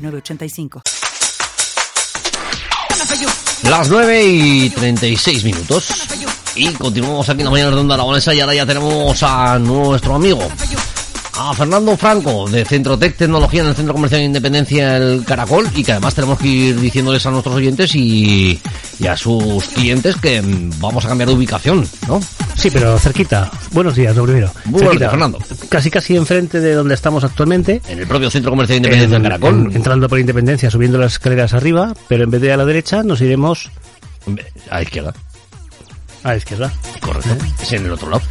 906985. Las 9 y 36 minutos. Y continuamos aquí en la mañana de Onda Aragonesa y ahora ya tenemos a nuestro amigo, a Fernando Franco, de Centrotec Tecnología en el Centro Comercial de Independencia El Caracol, y que además tenemos que ir diciéndoles a nuestros oyentes y, y a sus clientes que mm, vamos a cambiar de ubicación, ¿no? Sí, pero cerquita. Buenos días, lo primero. Muy cerquita. días, Fernando. Casi casi enfrente de donde estamos actualmente. En el propio Centro Comercial de Independencia En- El Caracol. en- entrando por Independencia, subiendo las escaleras arriba, pero en vez de a la derecha nos iremos A la izquierda, a la izquierda. correcto. Es en el otro lado.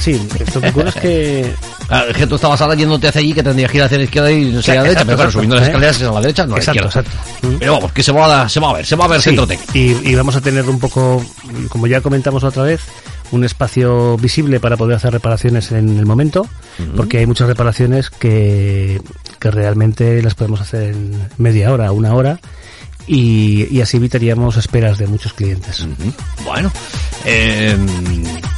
Sí, esto que ocurre es que Ah, es que tú estabas ahora yéndote hacia allí que tendrías que ir hacia la izquierda y no sé a la derecha, pero claro, subiendo las ¿eh? escaleras es a la derecha, no a la Exacto, izquierda. exacto. Pero vamos, que se va a, se va a ver, se va a ver Sí, Centrotec. y, y vamos a tener un poco, como ya comentamos otra vez, un espacio visible para poder hacer reparaciones en el momento, porque hay muchas reparaciones que, que realmente las podemos hacer en media hora, una hora, y, y así evitaríamos esperas de muchos clientes. Bueno, eh,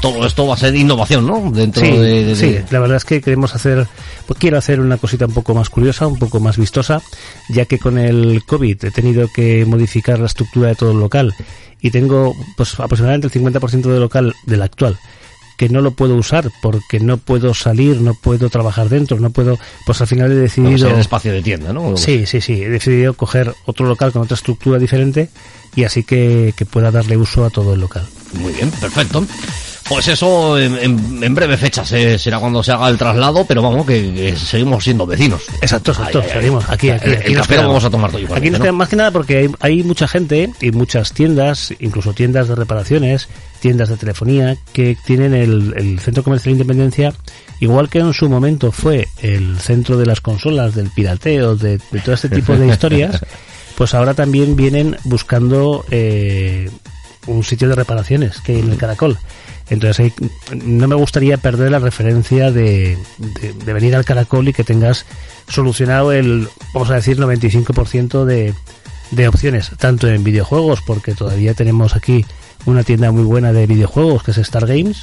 todo esto va a ser innovación, ¿no? Dentro Sí, de, de- sí, la verdad es que queremos hacer, pues quiero hacer una cosita un poco más curiosa, un poco más vistosa, ya que con el COVID he tenido que modificar la estructura de todo el local y tengo pues aproximadamente el 50% del local del actual que no lo puedo usar porque no puedo salir, no puedo trabajar dentro, no puedo, pues al final he decidido en espacio de tienda, ¿no? Sí, sí, sí. He decidido coger otro local con otra estructura diferente y así que, que pueda darle uso a todo el local. Muy bien, perfecto. Pues eso en, en- en breve fecha se- será cuando se haga el traslado, pero vamos, que, que seguimos siendo vecinos. Exacto, exacto. Ay. Seguimos aquí, aquí. El, aquí el café lo vamos a tomar todo igual. Aquí nos ¿no? queda más que nada porque hay, hay mucha gente y muchas tiendas, incluso tiendas de reparaciones, tiendas de telefonía, que tienen el, el Centro Comercial Independencia, igual que en su momento fue el centro de las consolas, del pirateo, de, de todo este tipo de historias, pues ahora también vienen buscando eh, un sitio de reparaciones que hay en el Caracol. Entonces no me gustaría perder la referencia de, de- venir al Caracol y que tengas solucionado el, vamos a decir, 95% de, de opciones, tanto en videojuegos, porque todavía tenemos aquí una tienda muy buena de videojuegos que es Star Games.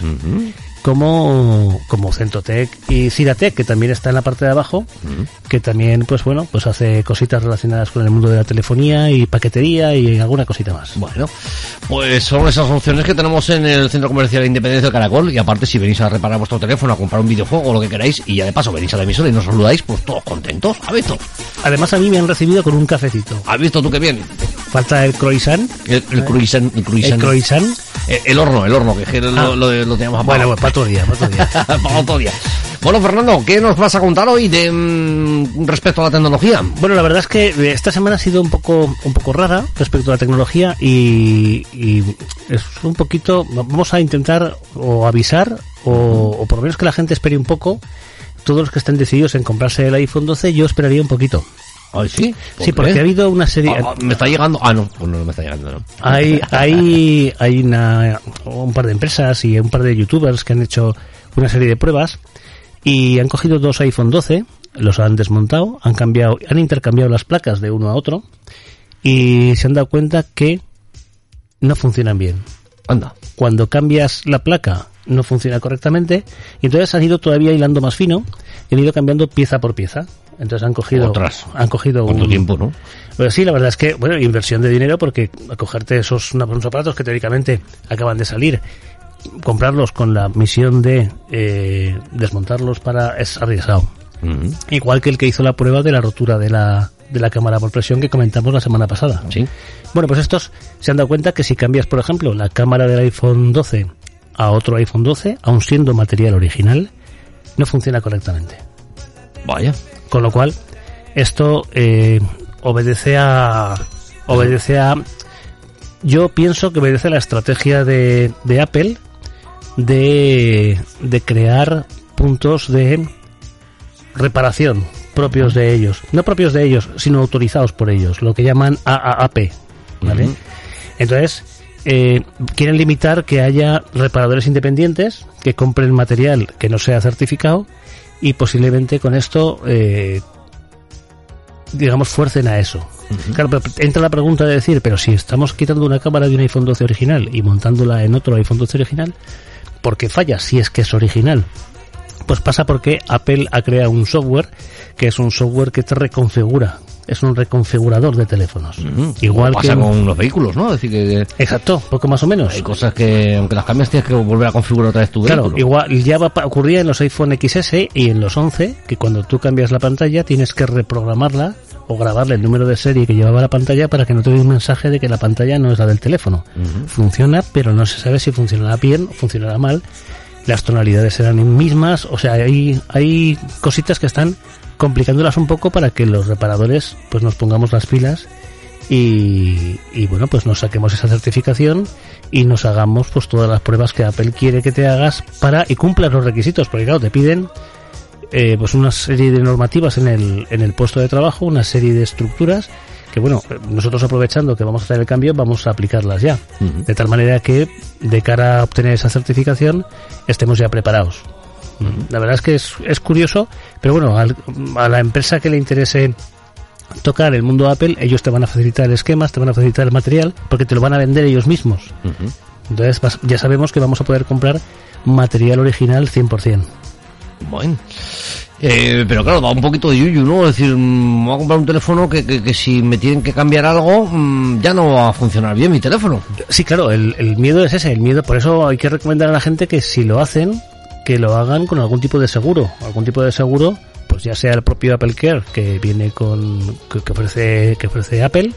Como, como Centrotec y Ciratec, que también está en la parte de abajo, que también, pues bueno, pues hace cositas relacionadas con el mundo de la telefonía y paquetería y alguna cosita más. Bueno, pues son esas opciones que tenemos en el Centro Comercial de Independencia de Caracol. Y aparte, si venís a reparar vuestro teléfono, a comprar un videojuego o lo que queráis, y ya de paso venís a la emisora y nos saludáis, pues todos contentos. ¿Has visto? Además a mí me han recibido con un cafecito. ¿Has visto tú qué bien? Falta el croissant. El, el croissant, el El croissant. Eh, el horno, el horno, que lo, Ah. lo, lo Bueno, apagado. pues para otro día, para otro día. Para otro día. Bueno, Fernando, ¿qué nos vas a contar hoy de mm, respecto a la tecnología? Bueno, la verdad es que eh, esta semana ha sido un poco un poco rara respecto a la tecnología y, y es un poquito vamos a intentar o avisar o, o por lo menos que la gente espere un poco todos los que estén decididos en comprarse el iPhone 12 yo esperaría un poquito Sí. ¿Por sí porque qué? ha habido una serie Ah, ah, me está llegando. Ah, no, pues no, no me está llegando. No. hay hay hay una, un par de empresas y un par de youtubers que han hecho una serie de pruebas y han cogido dos iPhone 12 los han desmontado han cambiado han intercambiado las placas de uno a otro y se han dado cuenta que no funcionan bien Anda. cuando cambias la placa no funciona correctamente y entonces han ido todavía hilando más fino y han ido cambiando pieza por pieza entonces han cogido Otras. han cogido ¿Cuánto un- tiempo, no? pues sí, la verdad es que, bueno, inversión de dinero porque acogerte esos unos aparatos que teóricamente acaban de salir, comprarlos con la misión de eh, desmontarlos para es arriesgado. Ujú. Igual que el que hizo la prueba de la rotura de la, de la cámara por presión que comentamos la semana pasada. Sí. Bueno, pues estos se han dado cuenta que si cambias, por ejemplo, la cámara del iPhone 12 a otro iPhone 12, aun siendo material original, no funciona correctamente. Vaya. Con lo cual, esto eh, obedece a. Obedece a. Yo pienso que obedece a la estrategia de, de Apple de, de crear puntos de reparación propios de ellos. No propios de ellos, sino autorizados por ellos, lo que llaman AAP. ¿vale? Entonces, eh, quieren limitar que haya reparadores independientes que compren material que no sea certificado y posiblemente con esto, eh, digamos, fuercen a eso. Claro, pero entra la pregunta de decir, pero si estamos quitando una cámara de un iPhone 12 original y montándola en otro iPhone 12 original, ¿por qué falla si es que es original? Pues pasa porque Apple ha creado un software que es un software que te reconfigura es un reconfigurador de teléfonos. Igual pasa con los vehículos, ¿no? decir que, Exacto, poco más o menos. Hay cosas que, aunque las cambias, tienes que volver a configurar otra vez tu claro, igual ya va, ocurría en los iPhone XS y en los 11, que cuando tú cambias la pantalla tienes que reprogramarla o grabarle el número de serie que llevaba la pantalla para que no te dé un mensaje de que la pantalla no es la del teléfono. Funciona, pero no se sabe si funcionará bien o funcionará mal. Las tonalidades serán mismas, o sea, hay, hay cositas que están complicándolas un poco para que los reparadores pues nos pongamos las pilas y, bueno pues nos saquemos esa certificación y nos hagamos pues todas las pruebas que Apple quiere que te hagas para y cumplas los requisitos porque claro te piden eh, pues una serie de normativas en el, en el puesto de trabajo una serie de estructuras que bueno nosotros aprovechando que vamos a hacer el cambio vamos a aplicarlas ya. De tal manera que de cara a obtener esa certificación estemos ya preparados. La verdad es que es, es curioso, pero bueno, a la empresa que le interese tocar el mundo Apple, ellos te van a facilitar esquemas, te van a facilitar el material, porque te lo van a vender ellos mismos. Entonces ya sabemos que vamos a poder comprar material original 100%. Bueno. Eh, pero claro, da un poquito de yuyu, ¿no? Es decir, mm, voy a comprar un teléfono que, que, si me tienen que cambiar algo, mm, ya no va a funcionar bien mi teléfono. Sí, claro, el, miedo es ese, el miedo, por eso hay que recomendar a la gente que si lo hacen, que lo hagan con algún tipo de seguro, algún tipo de seguro, pues ya sea el propio Apple Care que viene con que, ofrece que ofrece Apple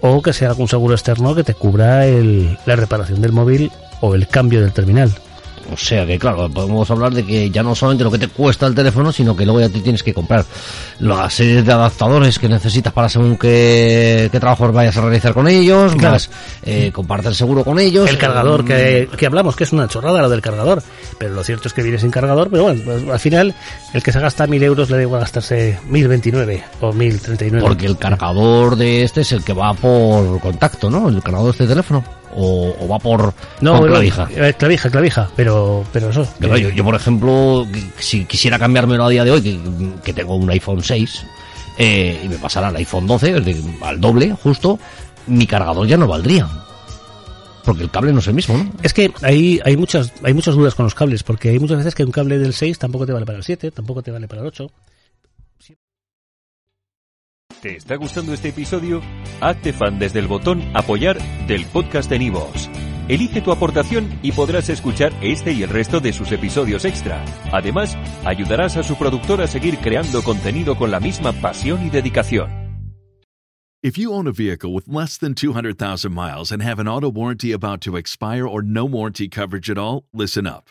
o que sea algún seguro externo que te cubra el, la reparación del móvil o el cambio del terminal. O sea que, claro, podemos hablar de que ya no solamente lo que te cuesta el teléfono, sino que luego ya te tienes que comprar la serie de adaptadores que necesitas para según qué, qué trabajos vayas a realizar con ellos, más eh, compartir seguro con ellos. El cargador que, que, hablamos, que es una chorrada lo del cargador, pero lo cierto es que viene sin cargador, pero bueno, pues, al final el que se gasta mil euros le da igual gastarse mil veintinueve o mil treinta y nueve. Porque el cargador de este es el que va por contacto, ¿no? El cargador de este teléfono o, va por, no, clavija? Eh, clavija, clavija, pero, pero eso. yo, por ejemplo, si quisiera cambiármelo a día de hoy, que, tengo un iPhone 6, eh, y me pasara al iPhone 12, al doble, justo, mi cargador ya no valdría. Porque el cable no es el mismo, ¿no? Es que hay, hay, muchas, hay muchas dudas con los cables, porque hay muchas veces que un cable del 6 tampoco te vale para el 7, tampoco te vale para el 8. ¿Te está gustando este episodio? Hazte fan desde el botón Apoyar del podcast de Nivos. Elige tu aportación y podrás escuchar este y el resto de sus episodios extra. Además, ayudarás a su productor a seguir creando contenido con la misma pasión y dedicación. If you own a vehicle with less than 200,000 miles and have an auto warranty about to expire or no warranty coverage at all, listen up.